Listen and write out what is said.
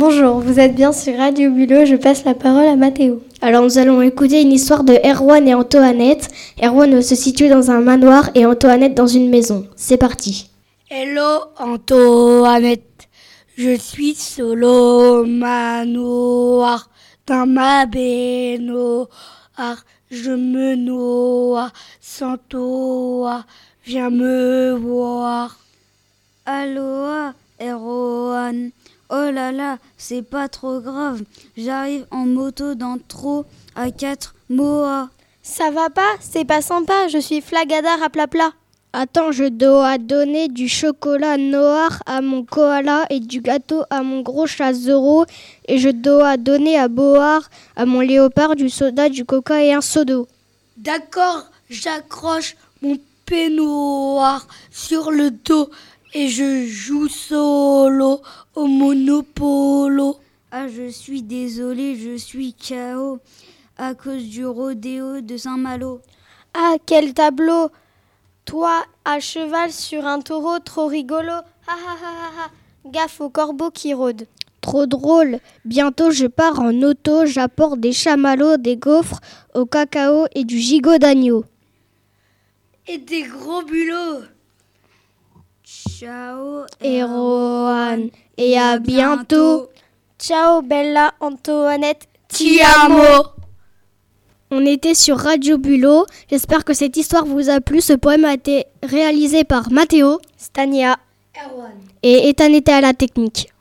Bonjour, vous êtes bien sur Radio Bulot, je passe la parole à Mathéo. Alors nous allons écouter une histoire de Erwan et Antoinette. Erwan se situe dans un manoir et Antoinette dans une maison. C'est parti. Hello Antoinette, je suis solo manoir dans ma baignoire. Je me noie sans toi, viens me voir. Aloha, Erwan. Oh là là, c'est pas trop grave. J'arrive en moto dans trop à 4 mois. Ça va pas C'est pas sympa, je suis flagadar à plat plat. Attends, je dois donner du chocolat noir à mon koala et du gâteau à mon gros chat Zoro. Et je dois donner à boire à mon léopard du soda, du coca et un sodo. D'accord, j'accroche mon peignoir sur le dos et je joue solo au monopolo. Ah, je suis désolé, je suis KO à cause du rodéo de Saint-Malo. Ah, quel tableau Toi, à cheval sur un taureau, trop rigolo. Ha ha ha ha ha Gaffe au corbeau qui rôde. Trop drôle. Bientôt je pars en auto, j'apporte des chamallows, des gaufres au cacao et du gigot d'agneau. Et des gros bulots. Ciao, Erwan. Et à bientôt. Ciao Bella, Antoinette, Ti amo. On était sur Radio Bulot. J'espère que cette histoire vous a plu. Ce poème a été réalisé par Mathéo Stania. Erwan. et Ethan était à la technique.